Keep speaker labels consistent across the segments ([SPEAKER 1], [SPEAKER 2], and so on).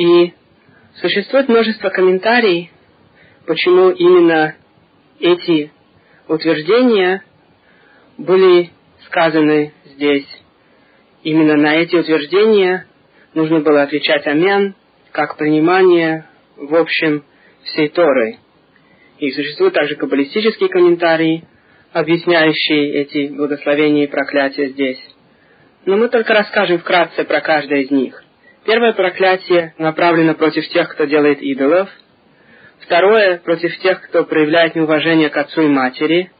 [SPEAKER 1] И существует множество комментариев, почему именно эти утверждения были сказаны здесь. Именно на эти утверждения нужно было отвечать «Амен», как принимание в общем всей Торы. И существуют также каббалистические комментарии, объясняющие эти благословения и проклятия здесь. Но мы только расскажем вкратце про каждое из них. Первое проклятие направлено против тех, кто делает идолов. Второе – против тех, кто проявляет неуважение к отцу и матери.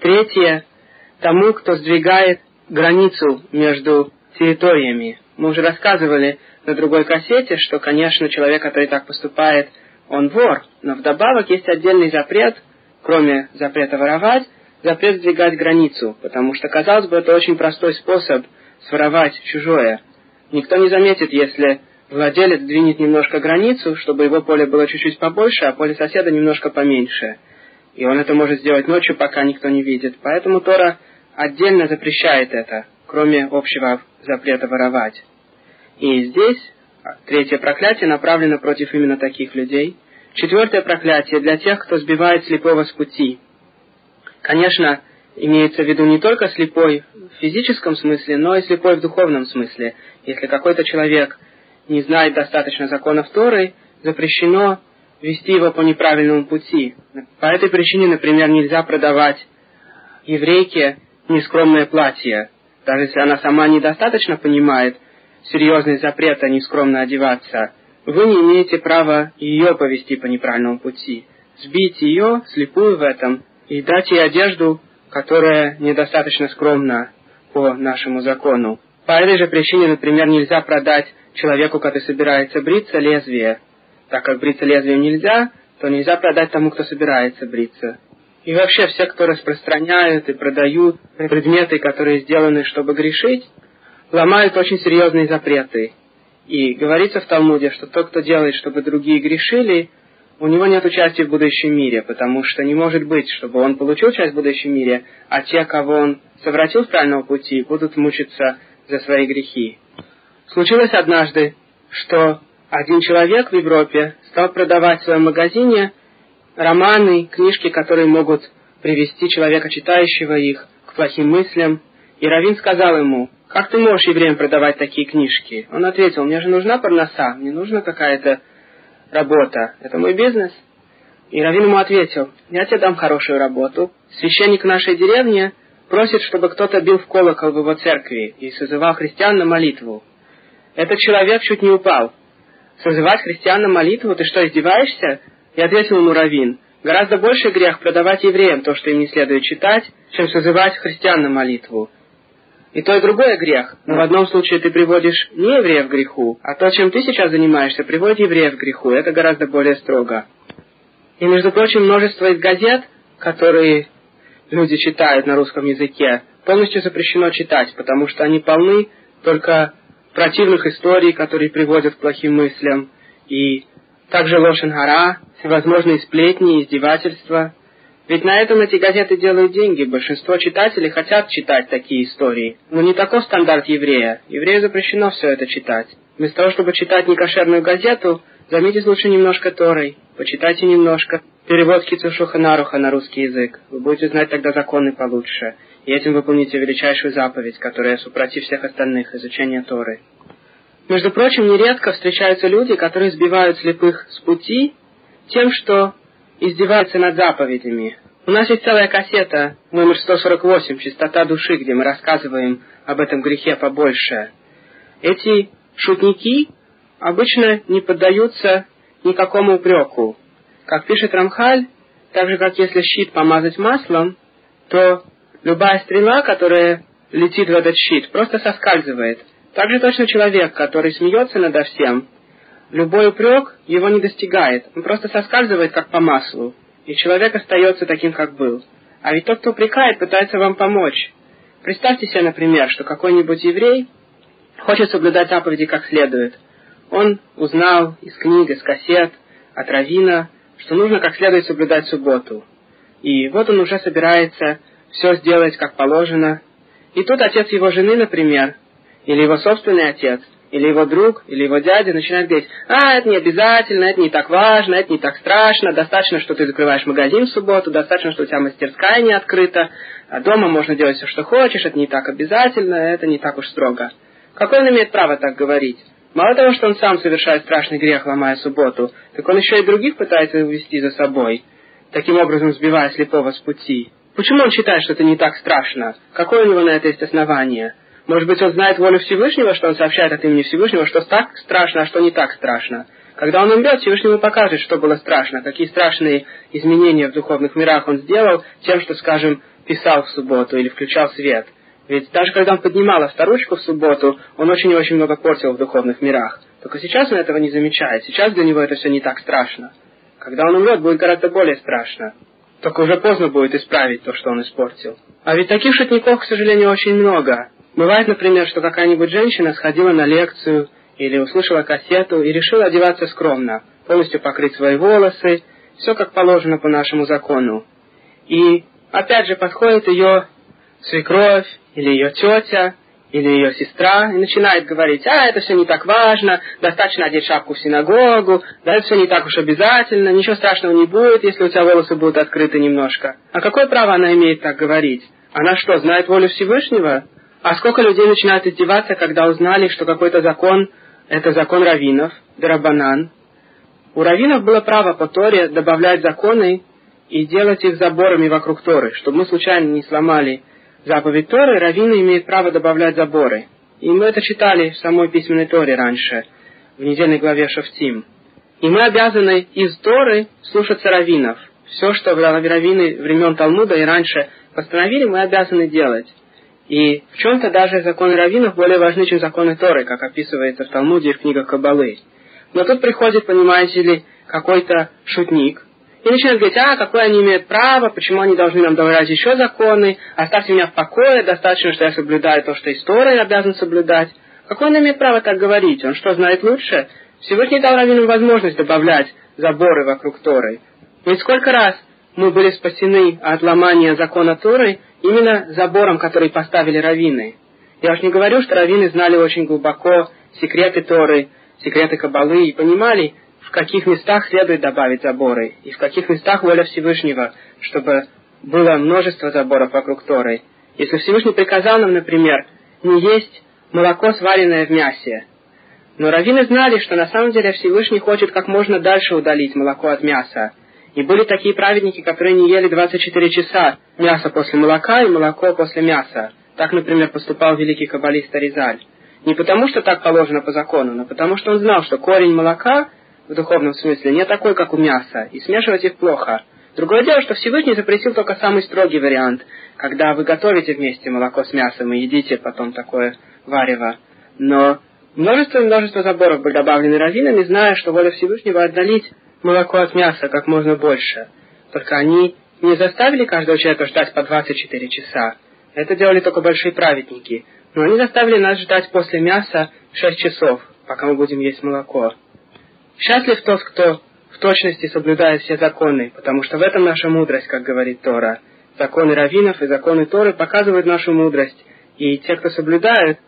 [SPEAKER 1] Третье – тому, кто сдвигает границу между территориями. Мы уже рассказывали на другой кассете, что, конечно, человек, который так поступает, он вор, но вдобавок есть отдельный запрет, кроме запрета воровать, запрет сдвигать границу, потому что, казалось бы, это очень простой способ своровать чужое. Никто не заметит, если владелец двинет немножко границу, чтобы его поле было чуть-чуть побольше, а поле соседа немножко поменьше. И он это может сделать ночью, пока никто не видит. Поэтому Тора отдельно запрещает это, кроме общего запрета воровать. И здесь третье проклятие направлено против именно таких людей. Четвертое проклятие для тех, кто сбивает слепого с пути. Конечно, имеется в виду не только слепой в физическом смысле, но и слепой в духовном смысле. Если какой-то человек не знает достаточно законов Торы, запрещено вести его по неправильному пути. По этой причине, например, нельзя продавать еврейке нескромное платье, даже если она сама недостаточно понимает серьезный запрет, а нескромно одеваться, вы не имеете права ее повести по неправильному пути, сбить ее, слепую в этом, и дать ей одежду, которая недостаточно скромна по нашему закону. По этой же причине, например, нельзя продать человеку, который собирается бриться, лезвие. Так как бриться лезвием нельзя, то нельзя продать тому, кто собирается бриться. И вообще все, кто распространяют и продают предметы, которые сделаны, чтобы грешить, ломают очень серьезные запреты. И говорится в Талмуде, что тот, кто делает, чтобы другие грешили, у него нет участия в будущем мире, потому что не может быть, чтобы он получил часть в будущем мире, а те, кого он совратил с правильного пути, будут мучиться за свои грехи. Случилось однажды, что один человек в Европе стал продавать в своем магазине романы, книжки, которые могут привести человека, читающего их, к плохим мыслям. И Равин сказал ему, как ты можешь евреям продавать такие книжки? Он ответил, мне же нужна парноса, мне нужна какая-то работа, это мой бизнес. И Равин ему ответил, я тебе дам хорошую работу. Священник нашей деревни просит, чтобы кто-то бил в колокол в его церкви и созывал христиан на молитву. Этот человек чуть не упал. Созывать христиан на молитву? Ты что, издеваешься? И ответил ему Равин, гораздо больше грех продавать евреям то, что им не следует читать, чем созывать христиан на молитву. И то, и другое грех. Но в одном случае ты приводишь не евреев к греху, а то, чем ты сейчас занимаешься, приводит евреев к греху. Это гораздо более строго. И, между прочим, множество из газет, которые люди читают на русском языке, полностью запрещено читать, потому что они полны только противных историй, которые приводят к плохим мыслям, и также лошен гора, всевозможные сплетни, издевательства – ведь на этом эти газеты делают деньги. Большинство читателей хотят читать такие истории. Но не таков стандарт еврея. Еврею запрещено все это читать. Вместо того, чтобы читать некошерную газету, займитесь лучше немножко Торой. Почитайте немножко. Перевод Кицушуха Наруха на русский язык. Вы будете знать тогда законы получше. И этим выполните величайшую заповедь, которая супротив всех остальных, изучения Торы. Между прочим, нередко встречаются люди, которые сбивают слепых с пути тем, что издеваются над заповедями. У нас есть целая кассета, номер 148, «Чистота души», где мы рассказываем об этом грехе побольше. Эти шутники обычно не поддаются никакому упреку. Как пишет Рамхаль, так же, как если щит помазать маслом, то любая стрела, которая летит в этот щит, просто соскальзывает. Так же точно человек, который смеется надо всем, любой упрек его не достигает, он просто соскальзывает, как по маслу, и человек остается таким, как был. А ведь тот, кто упрекает, пытается вам помочь. Представьте себе, например, что какой-нибудь еврей хочет соблюдать заповеди как следует. Он узнал из книг, из кассет, от Равина, что нужно как следует соблюдать субботу. И вот он уже собирается все сделать как положено. И тут отец его жены, например, или его собственный отец – или его друг, или его дядя начинает говорить, а, это не обязательно, это не так важно, это не так страшно, достаточно, что ты закрываешь магазин в субботу, достаточно, что у тебя мастерская не открыта, а дома можно делать все, что хочешь, это не так обязательно, это не так уж строго. Какой он имеет право так говорить? Мало того, что он сам совершает страшный грех, ломая субботу, так он еще и других пытается увести за собой, таким образом сбивая слепого с пути. Почему он считает, что это не так страшно? Какое у него на это есть основание? Может быть, он знает волю Всевышнего, что он сообщает от имени Всевышнего, что так страшно, а что не так страшно. Когда он умрет, Всевышний ему покажет, что было страшно, какие страшные изменения в духовных мирах он сделал тем, что, скажем, писал в субботу или включал свет. Ведь даже когда он поднимал авторучку в субботу, он очень и очень много портил в духовных мирах. Только сейчас он этого не замечает. Сейчас для него это все не так страшно. Когда он умрет, будет гораздо более страшно. Только уже поздно будет исправить то, что он испортил. А ведь таких шутников, к сожалению, очень много. Бывает, например, что какая-нибудь женщина сходила на лекцию или услышала кассету и решила одеваться скромно, полностью покрыть свои волосы, все как положено по нашему закону. И опять же подходит ее свекровь или ее тетя или ее сестра и начинает говорить, а, это все не так важно, достаточно одеть шапку в синагогу, да, это все не так уж обязательно, ничего страшного не будет, если у тебя волосы будут открыты немножко. А какое право она имеет так говорить? Она что, знает волю Всевышнего? А сколько людей начинают издеваться, когда узнали, что какой-то закон – это закон раввинов, дарабанан. У раввинов было право по Торе добавлять законы и делать их заборами вокруг Торы, чтобы мы случайно не сломали заповедь Торы, раввины имеют право добавлять заборы. И мы это читали в самой письменной Торе раньше, в недельной главе Шафтим. И мы обязаны из Торы слушаться раввинов. Все, что раввины времен Талмуда и раньше постановили, мы обязаны делать. И в чем-то даже законы раввинов более важны, чем законы Торы, как описывается в Талмуде и в книгах Кабалы. Но тут приходит, понимаете ли, какой-то шутник, и начинают говорить, а, какое они имеют право, почему они должны нам добавлять еще законы, оставьте меня в покое, достаточно, что я соблюдаю то, что история обязан соблюдать. Какое он имеет право так говорить? Он что, знает лучше? Всевышний дал раввинам возможность добавлять заборы вокруг Торы. Ведь сколько раз мы были спасены от ломания закона Торы именно забором, который поставили раввины. Я уж не говорю, что раввины знали очень глубоко секреты Торы, секреты Кабалы и понимали, в каких местах следует добавить заборы, и в каких местах воля Всевышнего, чтобы было множество заборов вокруг Торы. Если Всевышний приказал нам, например, не есть молоко, сваренное в мясе, но раввины знали, что на самом деле Всевышний хочет как можно дальше удалить молоко от мяса. И были такие праведники, которые не ели 24 часа мясо после молока и молоко после мяса. Так, например, поступал великий каббалист Аризаль. Не потому, что так положено по закону, но потому, что он знал, что корень молока в духовном смысле не такой, как у мяса, и смешивать их плохо. Другое дело, что Всевышний запретил только самый строгий вариант, когда вы готовите вместе молоко с мясом и едите потом такое варево. Но множество и множество заборов были добавлены раввинами, зная, что воля Всевышнего отдалить молоко от мяса как можно больше. Только они не заставили каждого человека ждать по 24 часа. Это делали только большие праведники. Но они заставили нас ждать после мяса 6 часов, пока мы будем есть молоко. Счастлив тот, кто в точности соблюдает все законы, потому что в этом наша мудрость, как говорит Тора. Законы раввинов и законы Торы показывают нашу мудрость, и те, кто соблюдает,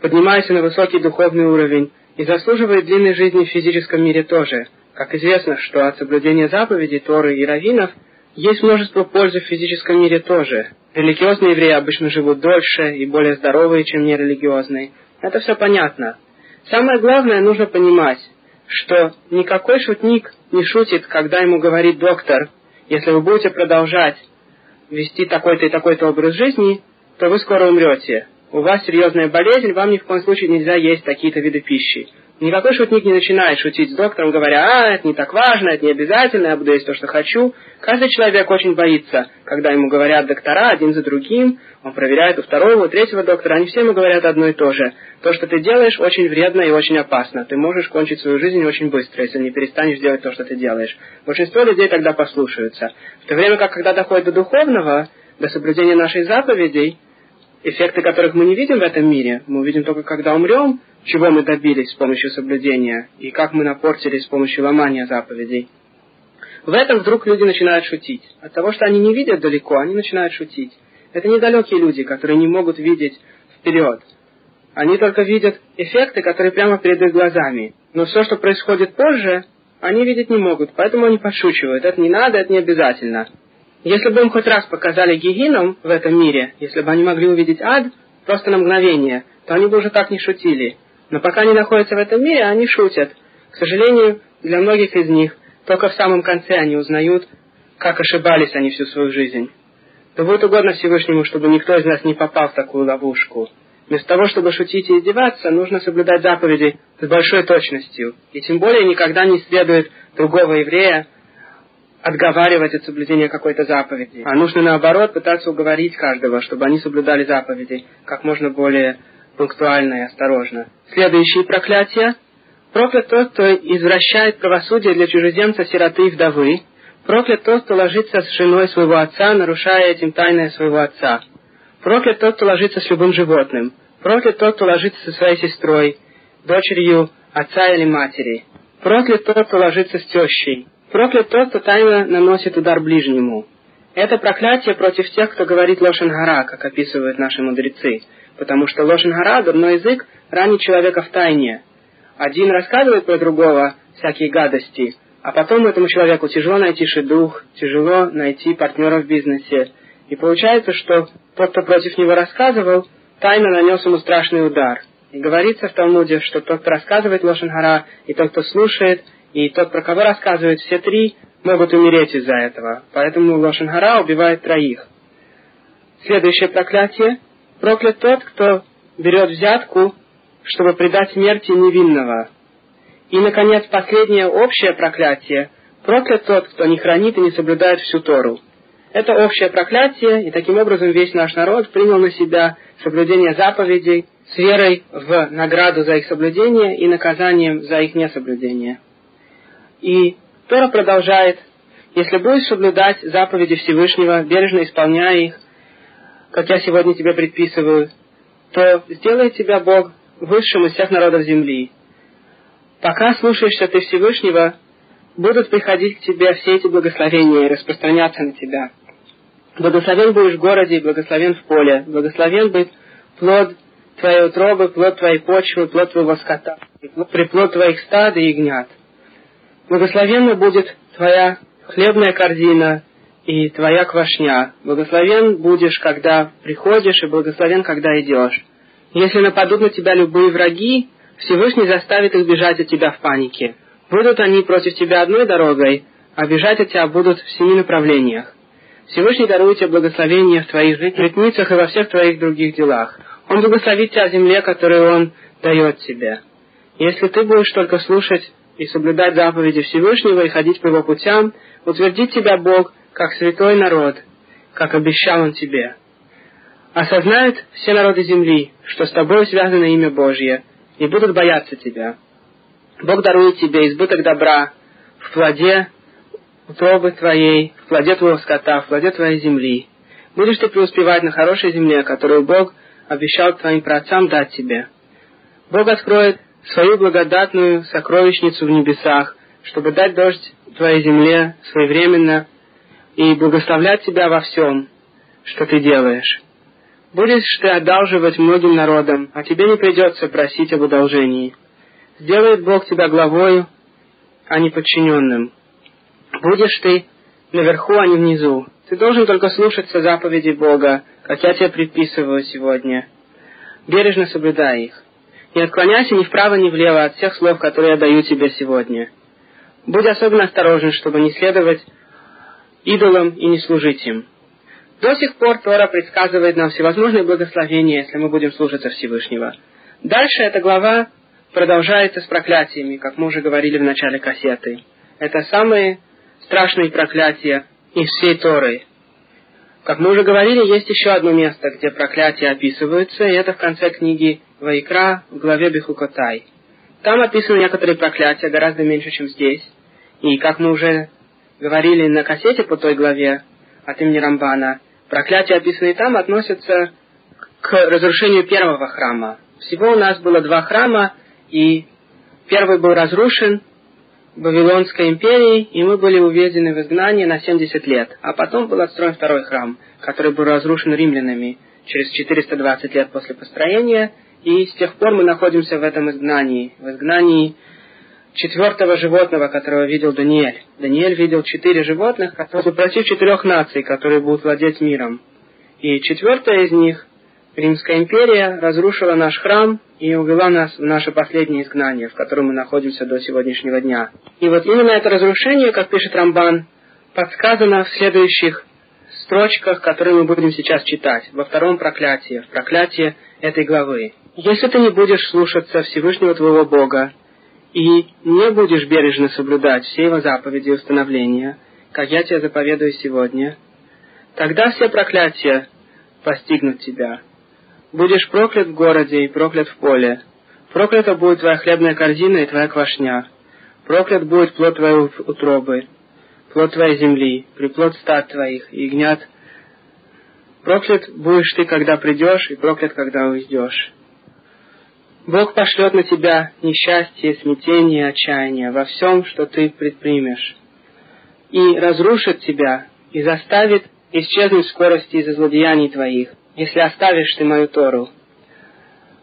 [SPEAKER 1] поднимаются на высокий духовный уровень и заслуживают длинной жизни в физическом мире тоже. Как известно, что от соблюдения заповедей Торы и раввинов есть множество пользы в физическом мире тоже. Религиозные евреи обычно живут дольше и более здоровые, чем нерелигиозные. Это все понятно. Самое главное нужно понимать, что никакой шутник не шутит, когда ему говорит доктор, если вы будете продолжать вести такой-то и такой-то образ жизни, то вы скоро умрете. У вас серьезная болезнь, вам ни в коем случае нельзя есть такие-то виды пищи. Никакой шутник не начинает шутить с доктором, говоря, а, это не так важно, это не обязательно, я буду есть то, что хочу. Каждый человек очень боится, когда ему говорят доктора один за другим, он проверяет у второго, у третьего доктора, они все ему говорят одно и то же. То, что ты делаешь, очень вредно и очень опасно. Ты можешь кончить свою жизнь очень быстро, если не перестанешь делать то, что ты делаешь. Большинство людей тогда послушаются. В то время как, когда доходит до духовного, до соблюдения нашей заповедей, эффекты которых мы не видим в этом мире, мы увидим только когда умрем, чего мы добились с помощью соблюдения и как мы напортились с помощью ломания заповедей. В этом вдруг люди начинают шутить. От того, что они не видят далеко, они начинают шутить. Это недалекие люди, которые не могут видеть вперед. Они только видят эффекты, которые прямо перед их глазами. Но все, что происходит позже, они видеть не могут, поэтому они подшучивают. Это не надо, это не обязательно. Если бы им хоть раз показали гигином в этом мире, если бы они могли увидеть ад просто на мгновение, то они бы уже так не шутили. Но пока они находятся в этом мире, они шутят. К сожалению, для многих из них только в самом конце они узнают, как ошибались они всю свою жизнь. Да будет угодно Всевышнему, чтобы никто из нас не попал в такую ловушку. Вместо того, чтобы шутить и издеваться, нужно соблюдать заповеди с большой точностью. И тем более никогда не следует другого еврея отговаривать от соблюдения какой-то заповеди. А нужно наоборот пытаться уговорить каждого, чтобы они соблюдали заповеди как можно более пунктуально и осторожно. Следующие проклятия. Проклят тот, кто извращает правосудие для чужеземца, сироты и вдовы. Проклят тот, кто ложится с женой своего отца, нарушая этим тайное своего отца. Проклят тот, кто ложится с любым животным. Проклят тот, кто ложится со своей сестрой, дочерью отца или матери. Проклят тот, кто ложится с тещей. Проклят тот, кто тайно наносит удар ближнему. Это проклятие против тех, кто говорит лошенгара, как описывают наши мудрецы, потому что лошенгара, дурной язык, ранит человека в тайне. Один рассказывает про другого всякие гадости, а потом этому человеку тяжело найти шедух, тяжело найти партнера в бизнесе. И получается, что тот, кто против него рассказывал, тайно нанес ему страшный удар. И говорится в Талмуде, что тот, кто рассказывает Лошенгара, и тот, кто слушает, и тот, про кого рассказывает, все три могут умереть из-за этого. Поэтому Лошенгара убивает троих. Следующее проклятие. Проклят тот, кто берет взятку, чтобы предать смерти невинного. И, наконец, последнее общее проклятие. Проклят тот, кто не хранит и не соблюдает всю Тору. Это общее проклятие, и таким образом весь наш народ принял на себя соблюдение заповедей с верой в награду за их соблюдение и наказанием за их несоблюдение. И Тора продолжает, если будешь соблюдать заповеди Всевышнего, бережно исполняя их, как я сегодня тебе предписываю, то сделает тебя Бог высшим из всех народов земли. Пока слушаешься ты Всевышнего, будут приходить к тебе все эти благословения и распространяться на тебя. Благословен будешь в городе, благословен в поле, благословен будет плод твоей утробы, плод твоей почвы, плод твоего скота, приплод твоих стад и ягнят. Благословенна будет твоя хлебная корзина и твоя квашня. Благословен будешь, когда приходишь, и благословен, когда идешь. Если нападут на тебя любые враги, Всевышний заставит их бежать от тебя в панике. Будут они против тебя одной дорогой, а бежать от тебя будут в семи направлениях. Всевышний дарует тебе благословение в твоих житницах и во всех твоих других делах. Он благословит тебя земле, которую Он дает тебе. Если ты будешь только слушать и соблюдать заповеди Всевышнего и ходить по его путям, утвердит тебя Бог как святой народ, как обещал Он тебе. Осознают все народы земли, что с тобой связано имя Божье, и будут бояться тебя. Бог дарует тебе избыток добра в плоде утробы твоей, в плоде твоего скота, в плоде твоей земли. Будешь ты преуспевать на хорошей земле, которую Бог обещал твоим праотцам дать тебе. Бог откроет свою благодатную сокровищницу в небесах, чтобы дать дождь твоей земле своевременно и благословлять тебя во всем, что ты делаешь. Будешь ты одалживать многим народам, а тебе не придется просить об одолжении. Сделает Бог тебя главою, а не подчиненным. Будешь ты наверху, а не внизу. Ты должен только слушаться заповеди Бога, как я тебе предписываю сегодня. Бережно соблюдай их. Не отклоняйся ни вправо, ни влево от всех слов, которые я даю тебе сегодня. Будь особенно осторожен, чтобы не следовать идолам и не служить им. До сих пор Тора предсказывает нам всевозможные благословения, если мы будем служиться Всевышнего. Дальше эта глава продолжается с проклятиями, как мы уже говорили в начале кассеты. Это самые страшные проклятия из всей Торы. Как мы уже говорили, есть еще одно место, где проклятия описываются, и это в конце книги Вайкра в главе Бехукотай. Там описаны некоторые проклятия, гораздо меньше, чем здесь. И как мы уже говорили на кассете по той главе от имени Рамбана, проклятия, описанные там, относятся к разрушению первого храма. Всего у нас было два храма, и первый был разрушен Вавилонской империей, и мы были уведены в изгнание на 70 лет. А потом был отстроен второй храм, который был разрушен римлянами через 420 лет после построения, И с тех пор мы находимся в этом изгнании, в изгнании четвертого животного, которого видел Даниэль. Даниэль видел четыре животных, которые против четырех наций, которые будут владеть миром. И четвертая из них, Римская империя, разрушила наш храм и увела нас в наше последнее изгнание, в котором мы находимся до сегодняшнего дня. И вот именно это разрушение, как пишет Рамбан, подсказано в следующих строчках, которые мы будем сейчас читать, во втором проклятии, в проклятии этой главы. Если ты не будешь слушаться Всевышнего твоего Бога и не будешь бережно соблюдать все его заповеди и установления, как я тебе заповедую сегодня, тогда все проклятия постигнут тебя. Будешь проклят в городе и проклят в поле. Проклята будет твоя хлебная корзина и твоя квашня. Проклят будет плод твоей утробы, плод твоей земли, приплод стад твоих, и ягнят. Проклят будешь ты, когда придешь, и проклят, когда уйдешь. Бог пошлет на тебя несчастье, смятение, отчаяние во всем, что ты предпримешь, и разрушит тебя, и заставит исчезнуть скорости из-за злодеяний твоих, если оставишь ты мою Тору.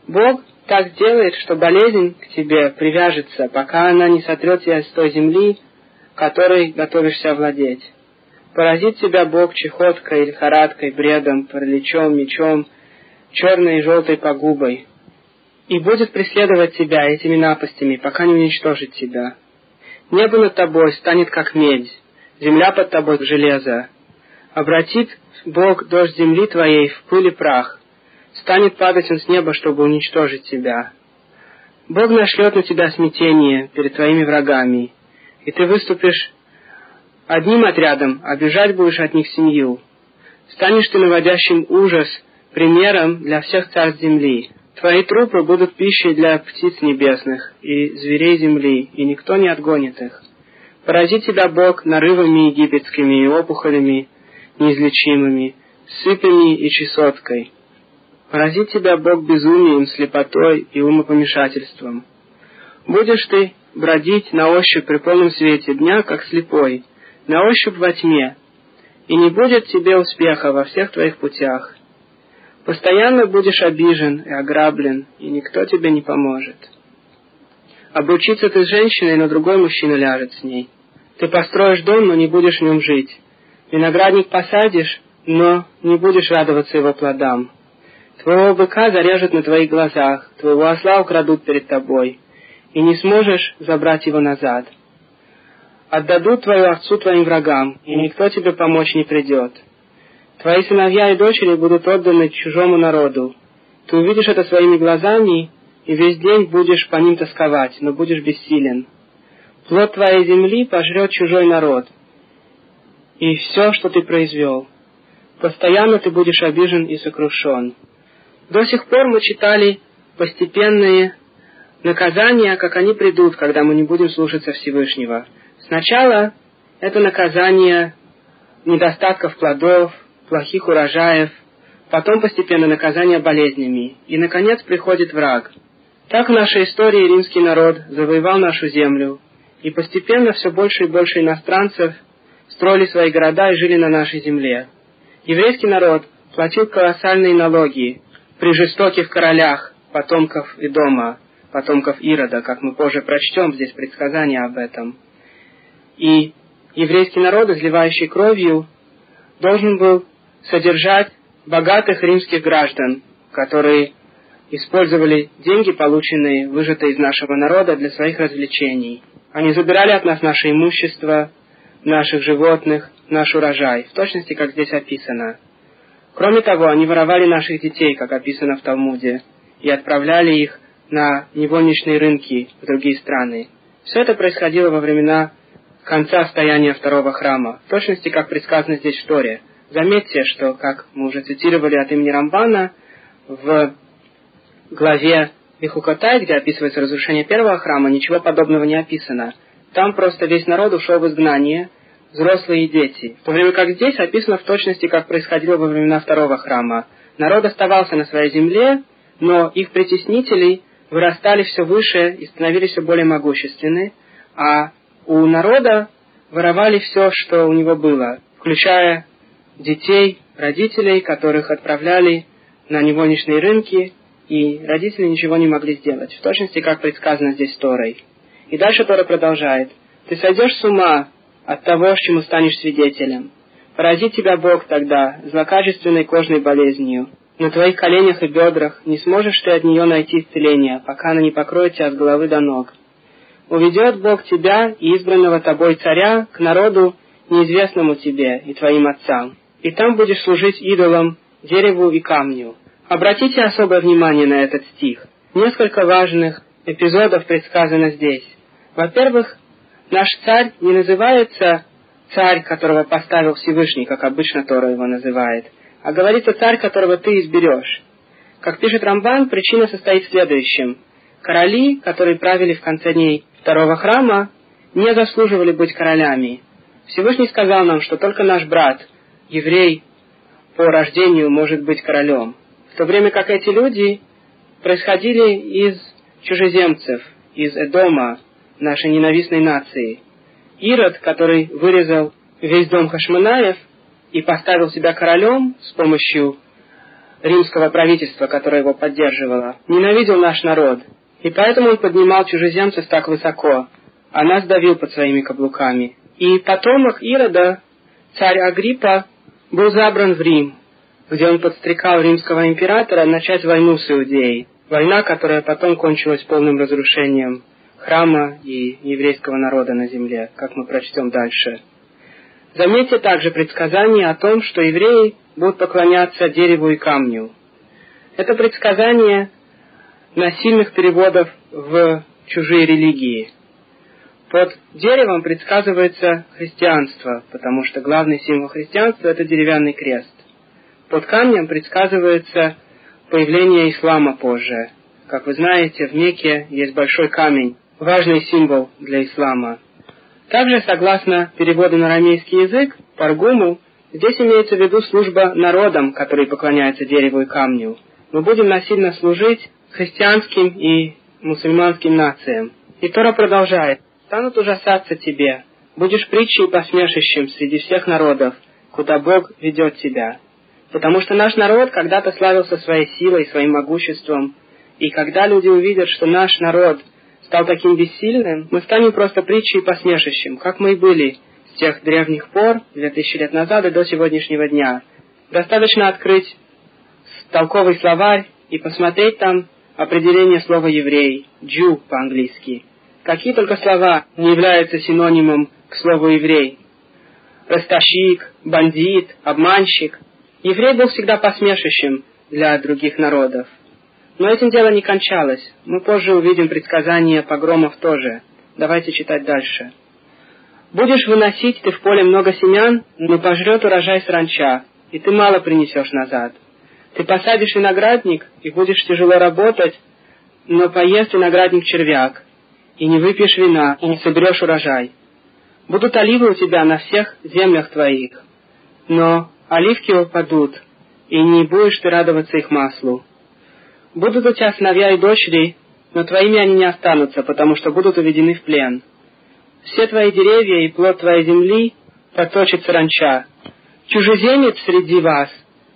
[SPEAKER 1] Бог так сделает, что болезнь к тебе привяжется, пока она не сотрет тебя с той земли, которой готовишься овладеть. Поразит тебя Бог чехоткой, лихорадкой, бредом, параличом, мечом, черной и желтой погубой, и будет преследовать тебя этими напастями, пока не уничтожит тебя. Небо над тобой станет как медь, земля под тобой — железо. Обратит Бог дождь земли твоей в пыль и прах, станет падать он с неба, чтобы уничтожить тебя. Бог нашлет на тебя смятение перед твоими врагами, и ты выступишь одним отрядом, бежать будешь от них семью. Станешь ты наводящим ужас примером для всех царств земли. Твои трупы будут пищей для птиц небесных и зверей земли, и никто не отгонит их. Поразит тебя Бог нарывами египетскими и опухолями неизлечимыми, сыпями и чесоткой. Поразит тебя Бог безумием, слепотой и умопомешательством. Будешь ты бродить на ощупь при полном свете дня, как слепой, на ощупь во тьме, и не будет тебе успеха во всех твоих путях. Постоянно будешь обижен и ограблен, и никто тебе не поможет. Обручиться ты с женщиной, но другой мужчина ляжет с ней. Ты построишь дом, но не будешь в нем жить. Виноградник посадишь, но не будешь радоваться его плодам. Твоего быка зарежут на твоих глазах, твоего осла украдут перед тобой, и не сможешь забрать его назад. Отдадут твою овцу твоим врагам, и никто тебе помочь не придет. Твои сыновья и дочери будут отданы чужому народу. Ты увидишь это своими глазами, и весь день будешь по ним тосковать, но будешь бессилен. Плод твоей земли пожрет чужой народ, и все, что ты произвел. Постоянно ты будешь обижен и сокрушен. До сих пор мы читали постепенные наказания, как они придут, когда мы не будем слушаться Всевышнего. Сначала это наказание недостатков плодов, плохих урожаев, потом постепенно наказание болезнями, и, наконец, приходит враг. Так в нашей истории римский народ завоевал нашу землю, и постепенно все больше и больше иностранцев строили свои города и жили на нашей земле. Еврейский народ платил колоссальные налоги при жестоких королях, потомков и дома, потомков Ирода, как мы позже прочтем здесь предсказания об этом. И еврейский народ, изливающий кровью, должен был содержать богатых римских граждан, которые использовали деньги, полученные, выжатые из нашего народа, для своих развлечений. Они забирали от нас наше имущество, наших животных, наш урожай, в точности, как здесь описано. Кроме того, они воровали наших детей, как описано в Талмуде, и отправляли их на невольничные рынки в другие страны. Все это происходило во времена конца стояния второго храма, в точности, как предсказано здесь в Торе – Заметьте, что, как мы уже цитировали от имени Рамбана, в главе Вихукатай, где описывается разрушение первого храма, ничего подобного не описано. Там просто весь народ ушел в изгнание, взрослые и дети. В то время как здесь описано в точности, как происходило во времена второго храма. Народ оставался на своей земле, но их притеснители вырастали все выше и становились все более могущественны, а у народа воровали все, что у него было, включая детей, родителей, которых отправляли на невольничные рынки и родители ничего не могли сделать, в точности, как предсказано здесь Торой. И дальше Тора продолжает. «Ты сойдешь с ума от того, чему станешь свидетелем. Поразит тебя Бог тогда злокачественной кожной болезнью. На твоих коленях и бедрах не сможешь ты от нее найти исцеления, пока она не покроет тебя с головы до ног. Уведет Бог тебя и избранного тобой царя к народу, неизвестному тебе и твоим отцам. И там будешь служить идолам, дереву и камню. Обратите особое внимание на этот стих. Несколько важных эпизодов предсказано здесь. Во-первых, наш царь не называется царь, которого поставил Всевышний, как обычно Тора его называет, а говорится царь, которого ты изберешь. Как пишет Рамбан, причина состоит в следующем. Короли, которые правили в конце дней второго храма, не заслуживали быть королями. Всевышний сказал нам, что только наш брат, еврей, по рождению может быть королем. В то время как эти люди происходили из чужеземцев, из Эдома, нашей ненавистной нации. Ирод, который вырезал весь дом Хашманаев и поставил себя королем с помощью римского правительства, которое его поддерживало, ненавидел наш народ, и поэтому он поднимал чужеземцев так высоко, а нас давил под своими каблуками. И потомок Ирода, царь Агриппа, был забран в Рим, где он подстрекал римского императора начать войну с Иудеей. Война, которая потом кончилась полным разрушением храма и еврейского народа на земле, как мы прочтем дальше. Заметьте также предсказание о том, что евреи будут поклоняться дереву и камню. Это предсказание насильных переводов в чужие религии. Под деревом предсказывается христианство, потому что главный символ христианства – это деревянный крест. Под камнем предсказывается появление ислама позже. Как вы знаете, в Мекке есть большой камень, важный символ для ислама. Также, согласно переводу на арамейский язык, Паргуму, здесь имеется в виду служба народам, которые поклоняются дереву и камню. Мы будем насильно служить христианским и мусульманским нациям. И Тора продолжает. «Станут ужасаться тебе, будешь притчей посмешищем среди всех народов, куда Бог ведет тебя. Потому что наш народ когда-то славился своей силой, своим могуществом, и когда люди увидят, что наш народ стал таким бессильным, мы станем просто притчей и посмешищем, как мы и были с тех древних пор, две тысячи лет назад и до сегодняшнего дня. Достаточно открыть толковый словарь и посмотреть там определение слова «еврей», «Jew» по-английски. Какие только слова не являются синонимом к слову «еврей». Ростовщик, бандит, обманщик. Еврей был всегда посмешищем для других народов. Но этим дело не кончалось. Мы позже увидим предсказания погромов тоже. Давайте читать дальше. «Будешь выносить ты в поле много семян, но пожрет урожай сранча, и ты мало принесешь назад. Ты посадишь виноградник, и будешь тяжело работать, но поест виноградник червяк, и не выпьешь вина, и не соберешь урожай. Будут оливы у тебя на всех землях твоих, но оливки упадут, и не будешь ты радоваться их маслу. Будут у тебя сыновья и дочери, но твоими они не останутся, потому что будут уведены в плен. Все твои деревья и плод твоей земли поточит саранча. Чужеземец среди вас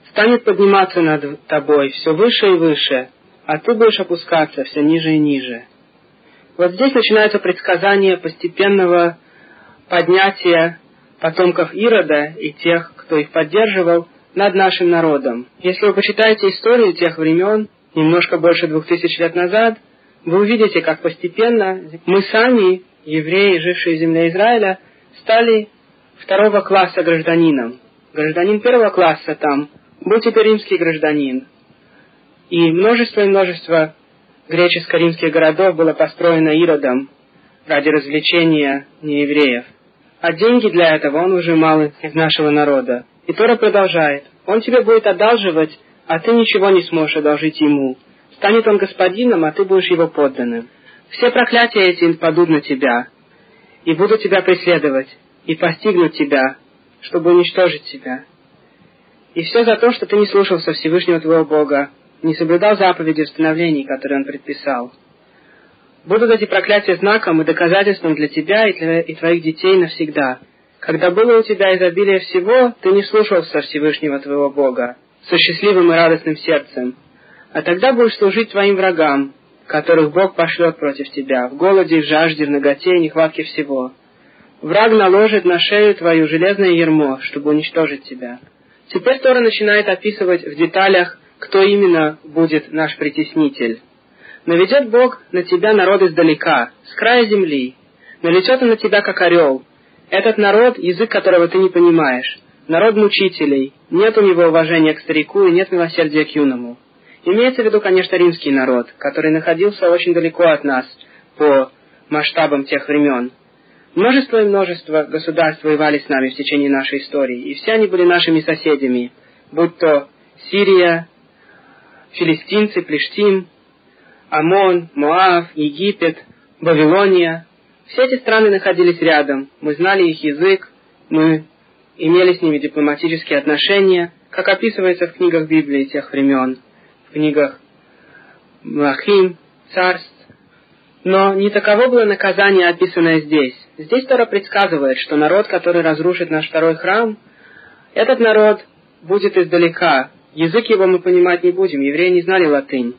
[SPEAKER 1] станет подниматься над тобой все выше и выше, а ты будешь опускаться все ниже и ниже. Вот здесь начинается предсказание постепенного поднятия потомков Ирода и тех, кто их поддерживал, над нашим народом. Если вы почитаете историю тех времен, немножко больше двух тысяч лет назад, вы увидите, как постепенно мы сами, евреи, жившие в земле Израиля, стали второго класса гражданином. Гражданин первого класса там был теперь римский гражданин. И множество и множество греческо-римских городов было построено Иродом ради развлечения неевреев. А деньги для этого он выжимал из нашего народа. И Тора продолжает. Он тебе будет одалживать а ты ничего не сможешь одолжить ему. Станет он господином, а ты будешь его подданным. Все проклятия эти падут на тебя, и будут тебя преследовать, и постигнут тебя, чтобы уничтожить тебя. И все за то, что ты не слушался Всевышнего твоего Бога, не соблюдал заповеди установлений, которые Он предписал. Будут эти проклятия знаком и доказательством для тебя и, для, и твоих детей навсегда. Когда было у тебя изобилие всего, ты не слушался Всевышнего твоего Бога, со счастливым и радостным сердцем. А тогда будешь служить твоим врагам, которых Бог пошлет против тебя, в голоде, в жажде, в ноготе и нехватке всего. Враг наложит на шею твою железное ермо, чтобы уничтожить тебя. Теперь Тора начинает описывать в деталях, кто именно будет наш притеснитель. Наведет Бог на тебя народ издалека, с края земли. Налетет он на тебя, как орел. Этот народ, язык которого ты не понимаешь. Народ мучителей. Нет у него уважения к старику и нет милосердия к юному. Имеется в виду, конечно, римский народ, который находился очень далеко от нас по масштабам тех времен. Множество и множество государств воевали с нами в течение нашей истории, и все они были нашими соседями, будь то Сирия, филистимцы, Плештим, Амон, Моав, Египет, Вавилония. Все эти страны находились рядом, мы знали их язык, мы имели с ними дипломатические отношения, как описывается в книгах Библии тех времен книгах Млахим, Царств. Но не таково было наказание, описанное здесь. Здесь Тора предсказывает, что народ, который разрушит наш второй храм, этот народ будет издалека. Язык его мы понимать не будем, евреи не знали латынь.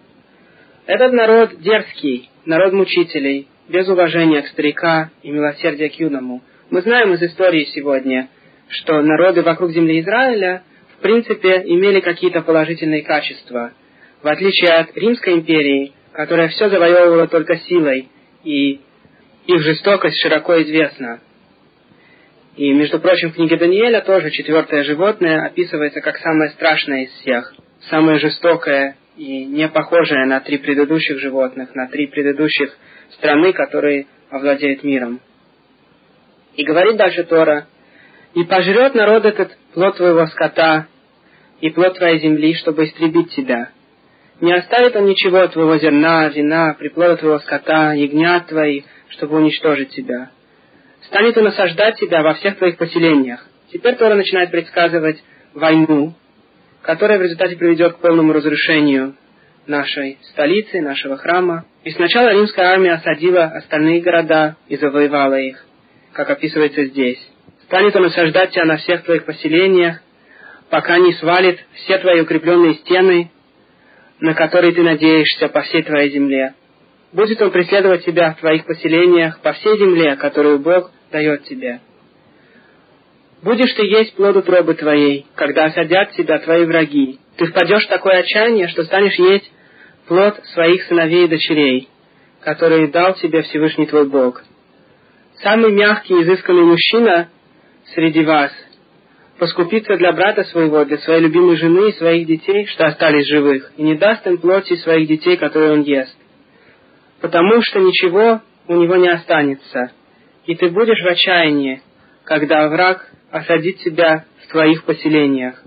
[SPEAKER 1] Этот народ дерзкий, народ мучителей, без уважения к старика и милосердия к юному. Мы знаем из истории сегодня, что народы вокруг земли Израиля в принципе имели какие-то положительные качества – в отличие от Римской империи, которая все завоевывала только силой, и их жестокость широко известна. И, между прочим, в книге Даниэля тоже четвертое животное описывается как самое страшное из всех, самое жестокое и не похожее на три предыдущих животных, на три предыдущих страны, которые овладеют миром. И говорит дальше Тора, «И пожрет народ этот плод твоего скота и плод твоей земли, чтобы истребить тебя, не оставит он ничего от твоего зерна, вина, приплода твоего скота, ягнят твоих, чтобы уничтожить тебя. Станет он осаждать тебя во всех твоих поселениях. Теперь Тора начинает предсказывать войну, которая в результате приведет к полному разрушению нашей столицы, нашего храма. И сначала римская армия осадила остальные города и завоевала их, как описывается здесь. Станет он осаждать тебя на всех твоих поселениях, пока не свалит все твои укрепленные стены на который ты надеешься по всей твоей земле. Будет он преследовать тебя в твоих поселениях по всей земле, которую Бог дает тебе. Будешь ты есть плод утробы твоей, когда осадят тебя твои враги. Ты впадешь в такое отчаяние, что станешь есть плод своих сыновей и дочерей, которые дал тебе Всевышний твой Бог. Самый мягкий и изысканный мужчина среди вас поскупиться для брата своего, для своей любимой жены и своих детей, что остались живых, и не даст им плоти своих детей, которые он ест. Потому что ничего у него не останется, и ты будешь в отчаянии, когда враг осадит тебя в твоих поселениях.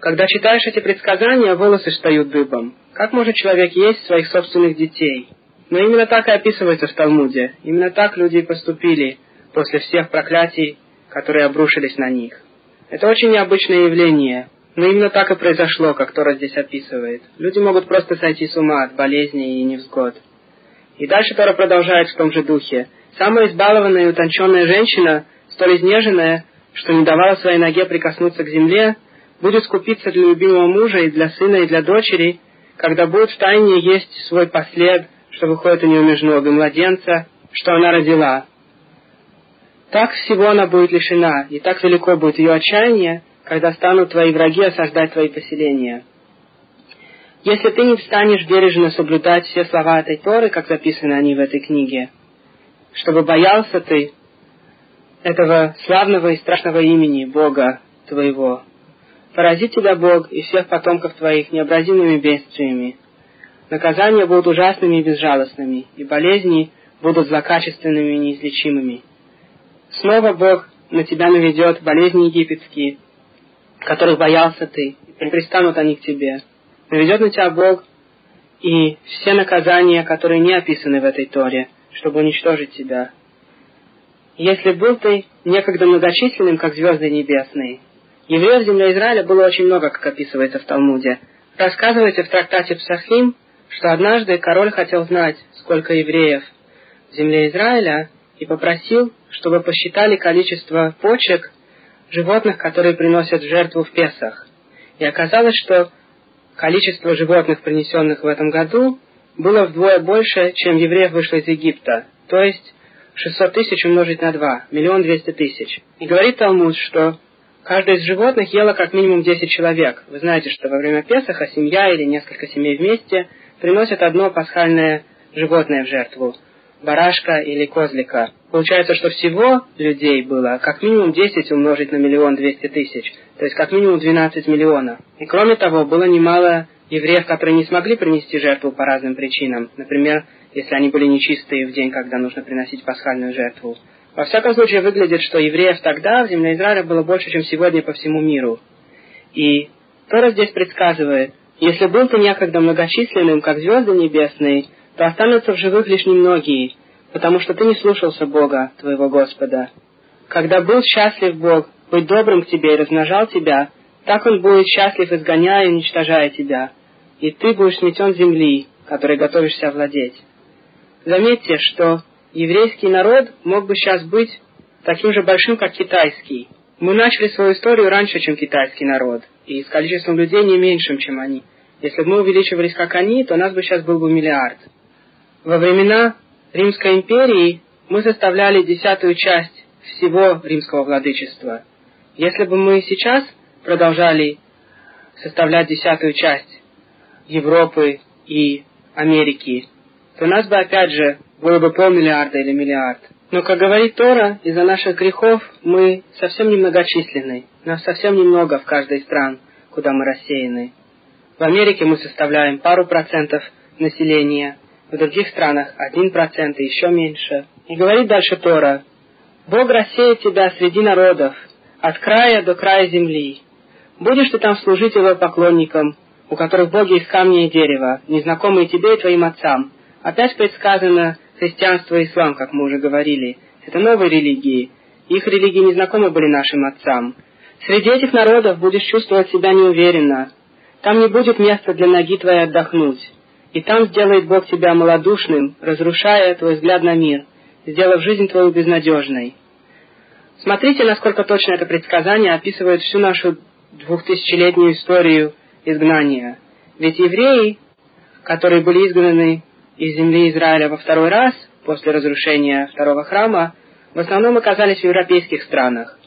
[SPEAKER 1] Когда читаешь эти предсказания, волосы встают дыбом. Как может человек есть своих собственных детей? Но именно так и описывается в Талмуде. Именно так люди и поступили после всех проклятий которые обрушились на них. Это очень необычное явление, но именно так и произошло, как Тора здесь описывает. Люди могут просто сойти с ума от болезней и невзгод. И дальше Тора продолжает в том же духе. Самая избалованная и утонченная женщина, столь изнеженная, что не давала своей ноге прикоснуться к земле, будет скупиться для любимого мужа и для сына и для дочери, когда будет в тайне есть свой послед, что выходит у нее между ног, и младенца, что она родила, так всего она будет лишена, и так велико будет ее отчаяние, когда станут твои враги осаждать твои поселения. Если ты не встанешь бережно соблюдать все слова этой Торы, как записаны они в этой книге, чтобы боялся ты этого славного и страшного имени Бога твоего, поразит тебя Бог и всех потомков твоих необразимыми бедствиями. Наказания будут ужасными и безжалостными, и болезни будут злокачественными и неизлечимыми. Снова Бог на тебя наведет болезни египетские, которых боялся ты, и пристанут они к тебе. Наведет на тебя Бог и все наказания, которые не описаны в этой Торе, чтобы уничтожить тебя. Если был ты некогда многочисленным, как звезды небесные, евреев земля Израиля было очень много, как описывается в Талмуде. Рассказывается в трактате Псахим, что однажды король хотел знать, сколько евреев в земле Израиля, и попросил, чтобы посчитали количество почек животных, которые приносят в жертву в Песах. И оказалось, что количество животных, принесенных в этом году, было вдвое больше, чем евреев вышло из Египта, то есть 600 тысяч умножить на 2, миллион двести тысяч. И говорит Талмуд, что каждое из животных ело как минимум 10 человек. Вы знаете, что во время Песаха семья или несколько семей вместе приносят одно пасхальное животное в жертву – барашка или козлика. Получается, что всего людей было как минимум 10 умножить на миллион двести тысяч, то есть как минимум 12 миллионов. И кроме того, было немало евреев, которые не смогли принести жертву по разным причинам. Например, если они были нечистые в день, когда нужно приносить пасхальную жертву. Во всяком случае, выглядит, что евреев тогда в земле Израиля было больше, чем сегодня по всему миру. И Тора здесь предсказывает, если был ты некогда многочисленным, как звезды небесные, то останутся в живых лишь немногие, потому что ты не слушался Бога, твоего Господа. Когда был счастлив Бог быть добрым к тебе и размножал тебя, так Он будет счастлив, изгоняя и уничтожая тебя, и ты будешь сметен земли, которой готовишься овладеть. Заметьте, что еврейский народ мог бы сейчас быть таким же большим, как китайский. Мы начали свою историю раньше, чем китайский народ, и с количеством людей не меньшим, чем они. Если бы мы увеличивались, как они, то нас бы сейчас был бы миллиард. Во времена Римской империи мы составляли десятую часть всего римского владычества. Если бы мы сейчас продолжали составлять десятую часть Европы и Америки, то нас бы опять же было бы полмиллиарда или миллиард. Но, как говорит Тора, из-за наших грехов мы совсем немногочисленны. Нас совсем немного в каждой из стран, куда мы рассеяны. В Америке мы составляем пару процентов населения, в других странах один процент и еще меньше. И говорит дальше Тора, «Бог рассеет тебя среди народов, от края до края земли. Будешь ты там служить его поклонникам, у которых боги из камня и дерева, незнакомые тебе и твоим отцам, Опять предсказано христианство и ислам, как мы уже говорили. Это новые религии. Их религии не знакомы были нашим отцам. Среди этих народов будешь чувствовать себя неуверенно. Там не будет места для ноги твоей отдохнуть. И там сделает Бог тебя малодушным, разрушая твой взгляд на мир, сделав жизнь твою безнадежной. Смотрите, насколько точно это предсказание описывает всю нашу двухтысячелетнюю историю изгнания. Ведь евреи, которые были изгнаны из земли Израиля во второй раз, после разрушения второго храма, в основном оказались в европейских странах.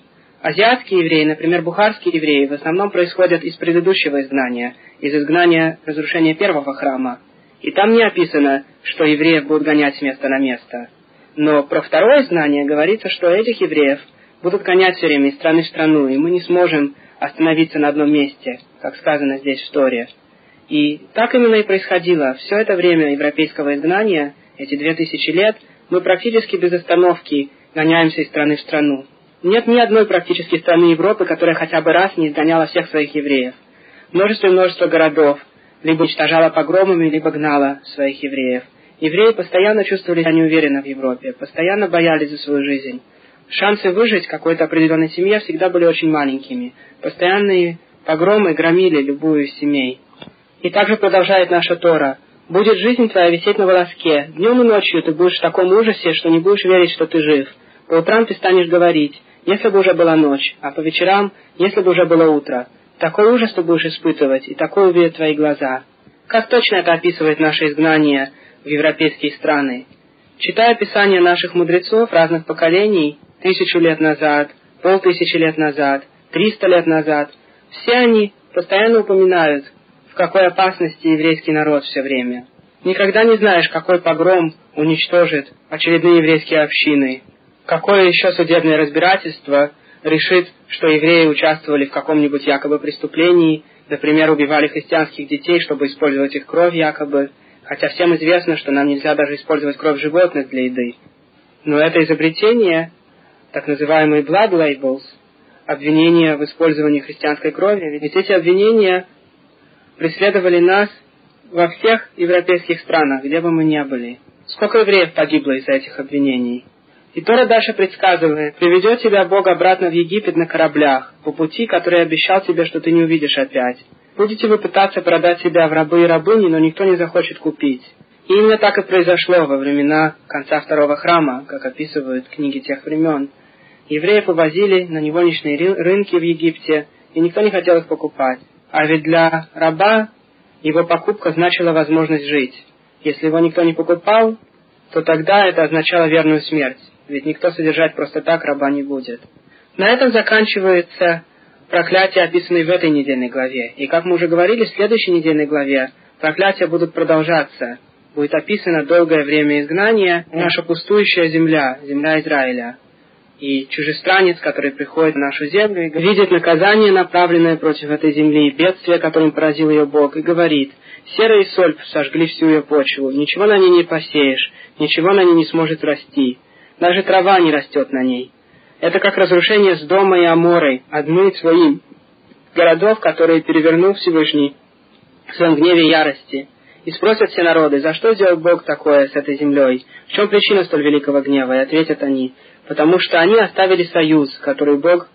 [SPEAKER 1] Азиатские евреи, например, бухарские евреи, в основном происходят из предыдущего изгнания, из изгнания разрушения первого храма. И там не описано, что евреев будут гонять с места на место. Но про второе изгнание говорится, что этих евреев будут гонять все время из страны в страну, и мы не сможем остановиться на одном месте, как сказано здесь в Торе. И так именно и происходило. Все это время европейского изгнания, эти две тысячи лет, мы практически без остановки гоняемся из страны в страну. Нет ни одной практически страны Европы, которая хотя бы раз не изгоняла всех своих евреев. Множество и множество городов либо уничтожала погромами, либо гнала своих евреев. Евреи постоянно чувствовали себя неуверенно в Европе, постоянно боялись за свою жизнь. Шансы выжить какой-то определенной семье всегда были очень маленькими. Постоянные погромы громили любую семей. И также продолжает наша Тора. «Будет жизнь твоя висеть на волоске. Днем и ночью ты будешь в таком ужасе, что не будешь верить, что ты жив. По утрам ты станешь говорить, если бы уже была ночь, а по вечерам, если бы уже было утро. Такой ужас ты будешь испытывать, и такое увидят твои глаза». Как точно это описывает наше изгнание в европейские страны? Читая описания наших мудрецов разных поколений, тысячу лет назад, полтысячи лет назад, триста лет назад, все они постоянно упоминают в какой опасности еврейский народ все время. Никогда не знаешь, какой погром уничтожит очередные еврейские общины, какое еще судебное разбирательство решит, что евреи участвовали в каком-нибудь якобы преступлении, например, убивали христианских детей, чтобы использовать их кровь якобы, хотя всем известно, что нам нельзя даже использовать кровь животных для еды. Но это изобретение, так называемые blood labels, обвинения в использовании христианской крови, ведь эти обвинения преследовали нас во всех европейских странах, где бы мы ни были. Сколько евреев погибло из-за этих обвинений? И Тора дальше предсказывает, приведет тебя Бог обратно в Египет на кораблях, по пути, который обещал тебе, что ты не увидишь опять. Будете вы пытаться продать себя в рабы и рабыни, но никто не захочет купить. И именно так и произошло во времена конца второго храма, как описывают книги тех времен. Евреев увозили на невольничные рынки в Египте, и никто не хотел их покупать. А ведь для раба его покупка значила возможность жить. Если его никто не покупал, то тогда это означало верную смерть, ведь никто содержать просто так раба не будет. На этом заканчивается проклятие, описанное в этой недельной главе. И как мы уже говорили, в следующей недельной главе проклятия будут продолжаться. Будет описано долгое время изгнания, наша пустующая земля, земля Израиля. И чужестранец, который приходит в нашу землю, и видит наказание, направленное против этой земли, бедствие, которым поразил ее Бог, и говорит, «Серая и соль сожгли всю ее почву, ничего на ней не посеешь, ничего на ней не сможет расти, даже трава не растет на ней». Это как разрушение с дома и Аморой, одной своим городов, которые перевернул Всевышний в своем гневе и ярости. И спросят все народы, за что сделал Бог такое с этой землей? В чем причина столь великого гнева? И ответят они, потому что они оставили союз, который Бог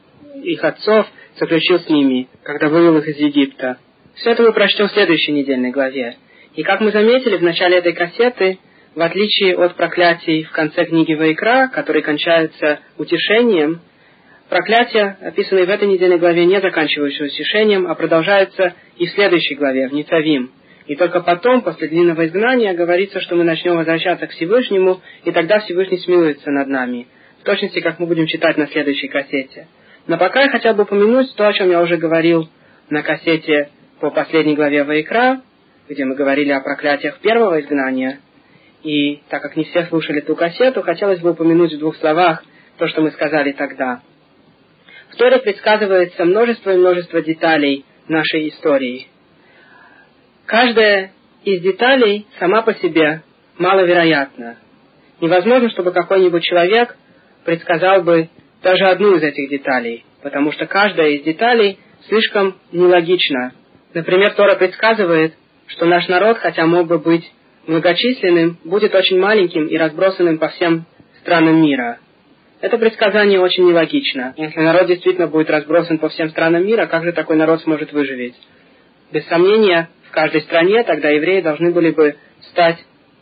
[SPEAKER 1] их отцов заключил с ними, когда вывел их из Египта. Все это мы прочтем в следующей недельной главе. И как мы заметили в начале этой кассеты, в отличие от проклятий в конце книги Вайкра, которые кончаются утешением, проклятия, описанные в этой недельной главе, не заканчиваются утешением, а продолжаются и в следующей главе, в Ницавим. И только потом, после длинного изгнания, говорится, что мы начнем возвращаться к Всевышнему, и тогда Всевышний смилуется над нами. Точности, как мы будем читать на следующей кассете. Но пока я хотел бы упомянуть то, о чем я уже говорил на кассете по последней главе Вайкра, где мы говорили о проклятиях первого изгнания, и так как не все слушали ту кассету, хотелось бы упомянуть в двух словах то, что мы сказали тогда. В Торе предсказывается множество и множество деталей нашей истории. Каждая из деталей сама по себе маловероятна. Невозможно, чтобы какой-нибудь человек предсказал бы даже одну из этих деталей, потому что каждая из деталей слишком нелогична. Например, Тора предсказывает, что наш народ, хотя мог бы быть многочисленным, будет очень маленьким и разбросанным по всем странам мира. Это предсказание очень нелогично. Если народ действительно будет разбросан по всем странам мира, как же такой народ сможет выживать? Без сомнения, в каждой стране тогда евреи должны были бы стать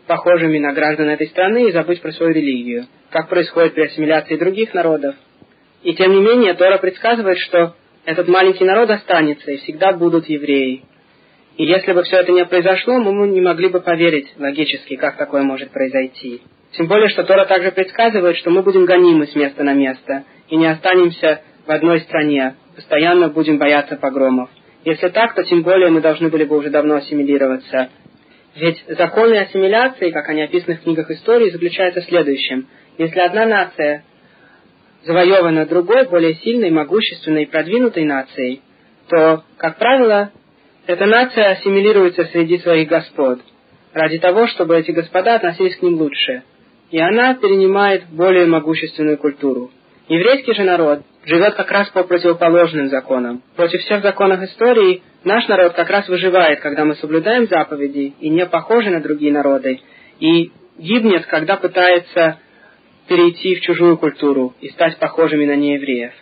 [SPEAKER 1] похожими на граждан этой страны и забыть про свою религию, как происходит при ассимиляции других народов. И тем не менее, Тора предсказывает, что этот маленький народ останется, и всегда будут евреи. И если бы все это не произошло, мы не могли бы поверить логически, как такое может произойти. Тем более, что Тора также предсказывает, что мы будем гонимы с места на место и не останемся в одной стране, постоянно будем бояться погромов. Если так, то тем более мы должны были бы уже давно ассимилироваться. Ведь законы ассимиляции, как они описаны в книгах истории, заключаются в следующем. Если одна нация завоевана другой, более сильной, могущественной и продвинутой нацией, то, как правило, эта нация ассимилируется среди своих господ, ради того, чтобы эти господа относились к ним лучше. И она перенимает более могущественную культуру. Еврейский же народ живет как раз по противоположным законам. Против всех законов истории наш народ как раз выживает, когда мы соблюдаем заповеди и не похожи на другие народы, и гибнет, когда пытается перейти в чужую культуру и стать похожими на неевреев.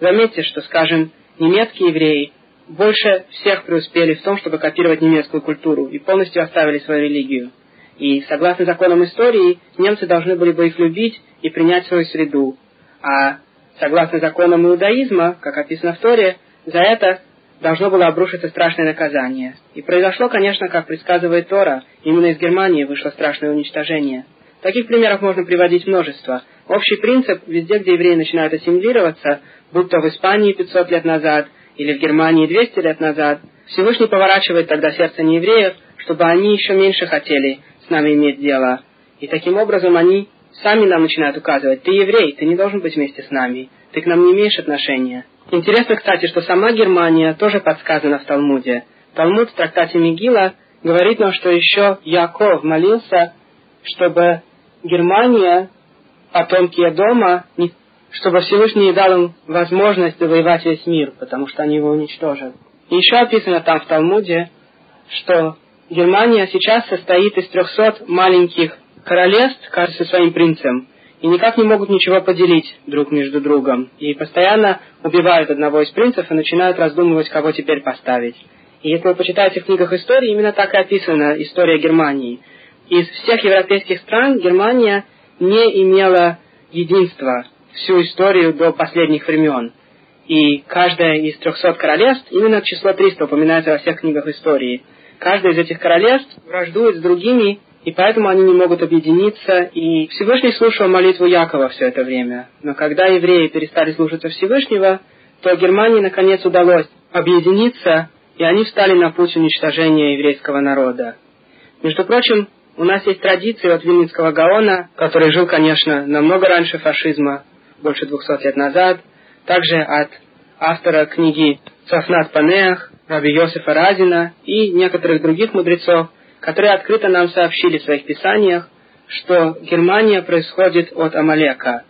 [SPEAKER 1] Заметьте, что, скажем, немецкие евреи больше всех преуспели в том, чтобы копировать немецкую культуру и полностью оставили свою религию. И согласно законам истории, немцы должны были бы их любить и принять свою среду. А согласно законам иудаизма, как описано в Торе, за это должно было обрушиться страшное наказание. И произошло, конечно, как предсказывает Тора, именно из Германии вышло страшное уничтожение. Таких примеров можно приводить множество. Общий принцип, везде, где евреи начинают ассимилироваться, будь то в Испании 500 лет назад – или в Германии 200 лет назад, Всевышний поворачивает тогда сердце неевреев, чтобы они еще меньше хотели с нами иметь дело. И таким образом они сами нам начинают указывать, ты еврей, ты не должен быть вместе с нами, ты к нам не имеешь отношения. Интересно, кстати, что сама Германия тоже подсказана в Талмуде. Талмуд в трактате Мигила говорит нам, что еще Яков молился, чтобы Германия, потомки дома, чтобы Всевышний дал им возможность завоевать весь мир, потому что они его уничтожат. И еще описано там в Талмуде, что Германия сейчас состоит из трехсот маленьких королевств, кажется, своим принцем, и никак не могут ничего поделить друг между другом. И постоянно убивают одного из принцев и начинают раздумывать, кого теперь поставить. И если вы почитаете в книгах истории, именно так и описана история Германии. Из всех европейских стран Германия не имела единства всю историю до последних времен. И каждая из трехсот королевств, именно число 300 упоминается во всех книгах истории. каждое из этих королевств враждует с другими, и поэтому они не могут объединиться. И Всевышний слушал молитву Якова все это время. Но когда евреи перестали слушаться Всевышнего, то Германии наконец удалось объединиться, и они встали на путь уничтожения еврейского народа. Между прочим, у нас есть традиции от Вильнинского Гаона, который жил, конечно, намного раньше фашизма, больше двухсот лет назад, также от автора книги Цафнат Панеах, Раби Йосифа Разина и некоторых других мудрецов, которые открыто нам сообщили в своих писаниях, что Германия происходит от Амалека.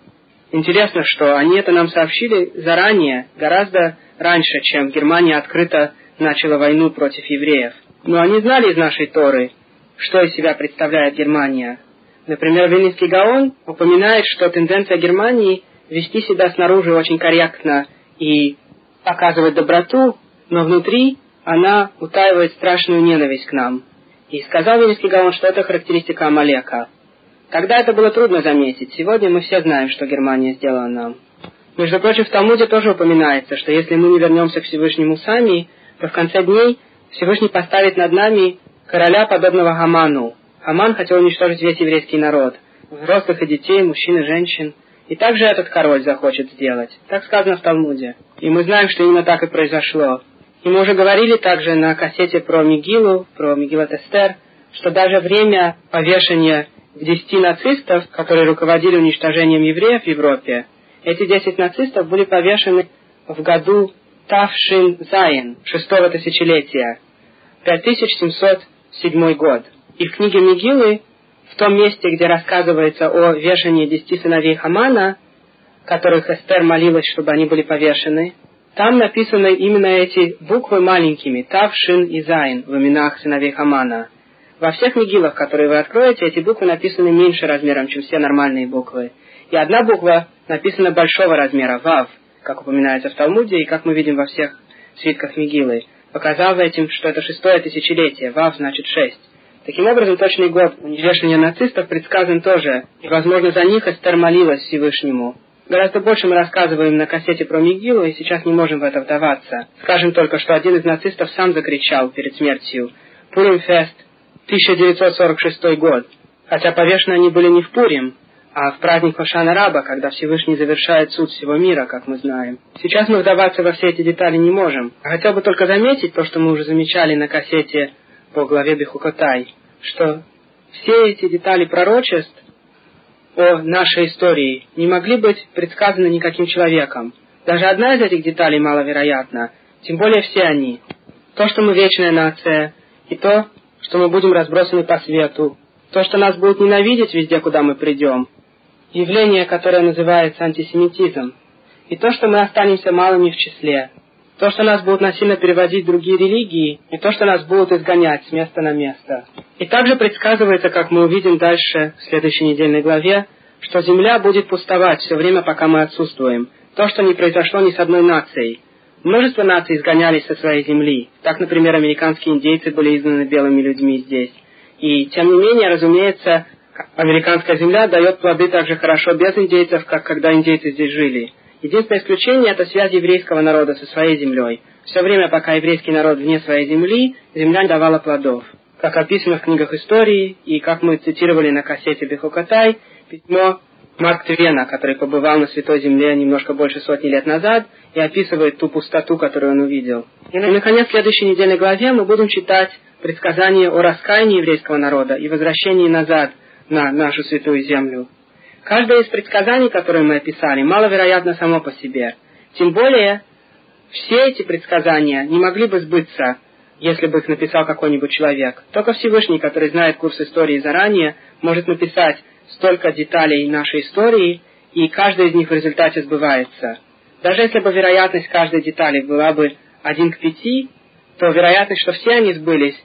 [SPEAKER 1] Интересно, что они это нам сообщили заранее, гораздо раньше, чем Германия открыто начала войну против евреев. Но они знали из нашей Торы, что из себя представляет Германия. Например, Вильнинский Гаон упоминает, что тенденция Германии вести себя снаружи очень корректно и показывать доброту, но внутри она утаивает страшную ненависть к нам. И сказал Вильнинский Гаон, что это характеристика Амалека. Тогда это было трудно заметить. Сегодня мы все знаем, что Германия сделала нам. Между прочим, в Талмуде тоже упоминается, что если мы не вернемся к Всевышнему сами, то в конце дней Всевышний поставит над нами короля, подобного Хаману. Хаман хотел уничтожить весь еврейский народ, взрослых и детей, мужчин и женщин. И также этот король захочет сделать. Так сказано в Талмуде. И мы знаем, что именно так и произошло. И мы уже говорили также на кассете про Мигилу, про Мигилат Эстер, что даже время повешения десяти нацистов, которые руководили уничтожением евреев в Европе, эти десять нацистов были повешены в году Тав Шин Зайн, шестого тысячелетия, 5700 седьмой год. И в книге Мигилы, в том месте, где рассказывается о вешании десяти сыновей Хамана, которых Эстер молилась, чтобы они были повешены, там написаны именно эти буквы маленькими, Тав, Шин и Зайн в именах сыновей Хамана. Во всех Мигилах, которые вы откроете, эти буквы написаны меньше размером, чем все нормальные буквы. И одна буква написана большого размера, Вав, как упоминается в Талмуде и как мы видим во всех свитках Мигилы показав этим, что это шестое тысячелетие, Вав значит шесть. Таким образом, точный год вешания нацистов предсказан тоже, и, возможно, за них Эстер молилась Всевышнему. Гораздо больше мы рассказываем на кассете про Мигилу, и сейчас не можем в это вдаваться. Скажем только, что один из нацистов сам закричал перед смертью «Пуримфест, 1946 год», хотя повешены они были не в Пурим, а в праздник Хошана Раба, когда Всевышний завершает суд всего мира, как мы знаем. Сейчас мы вдаваться во все эти детали не можем. Хотел бы только заметить то, что мы уже замечали на кассете по главе Бехукотай, что все эти детали пророчеств о нашей истории не могли быть предсказаны никаким человеком. Даже одна из этих деталей маловероятна, тем более все они. То, что мы вечная нация, и то, что мы будем разбросаны по свету, то, что нас будут ненавидеть везде, куда мы придем, явление, которое называется антисемитизм, и то, что мы останемся малыми в числе, то, что нас будут насильно переводить в другие религии, и то, что нас будут изгонять с места на место. И также предсказывается, как мы увидим дальше в следующей недельной главе, что земля будет пустовать все время, пока мы отсутствуем. То, что не произошло ни с одной нацией. Множество наций изгонялись со своей земли. Так, например, американские индейцы были изгнаны белыми людьми здесь. И, тем не менее, разумеется, Американская земля дает плоды так же хорошо без индейцев, как когда индейцы здесь жили. Единственное исключение – это связь еврейского народа со своей землей. Все время, пока еврейский народ вне своей земли, земля не давала плодов. Как описано в книгах истории, и как мы цитировали на кассете Бехукатай, письмо Марк Твена, который побывал на Святой Земле немножко больше сотни лет назад и описывает ту пустоту, которую он увидел. И, наконец, в следующей недельной главе мы будем читать предсказание о раскаянии еврейского народа и возвращении назад на нашу святую землю. Каждое из предсказаний, которые мы описали, маловероятно само по себе. Тем более, все эти предсказания не могли бы сбыться, если бы их написал какой-нибудь человек. Только Всевышний, который знает курс истории заранее, может написать столько деталей нашей истории, и каждая из них в результате сбывается. Даже если бы вероятность каждой детали была бы один к пяти, то вероятность, что все они сбылись,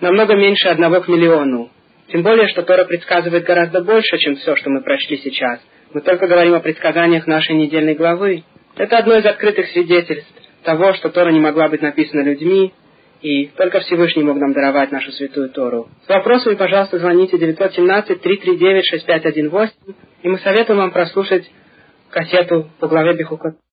[SPEAKER 1] намного меньше одного к миллиону. Тем более, что Тора предсказывает гораздо больше, чем все, что мы прочли сейчас. Мы только говорим о предсказаниях нашей недельной главы. Это одно из открытых свидетельств того, что Тора не могла быть написана людьми, и только Всевышний мог нам даровать нашу святую Тору. С вопросами, пожалуйста, звоните 917-339-6518, и мы советуем вам прослушать кассету по главе Бехукот.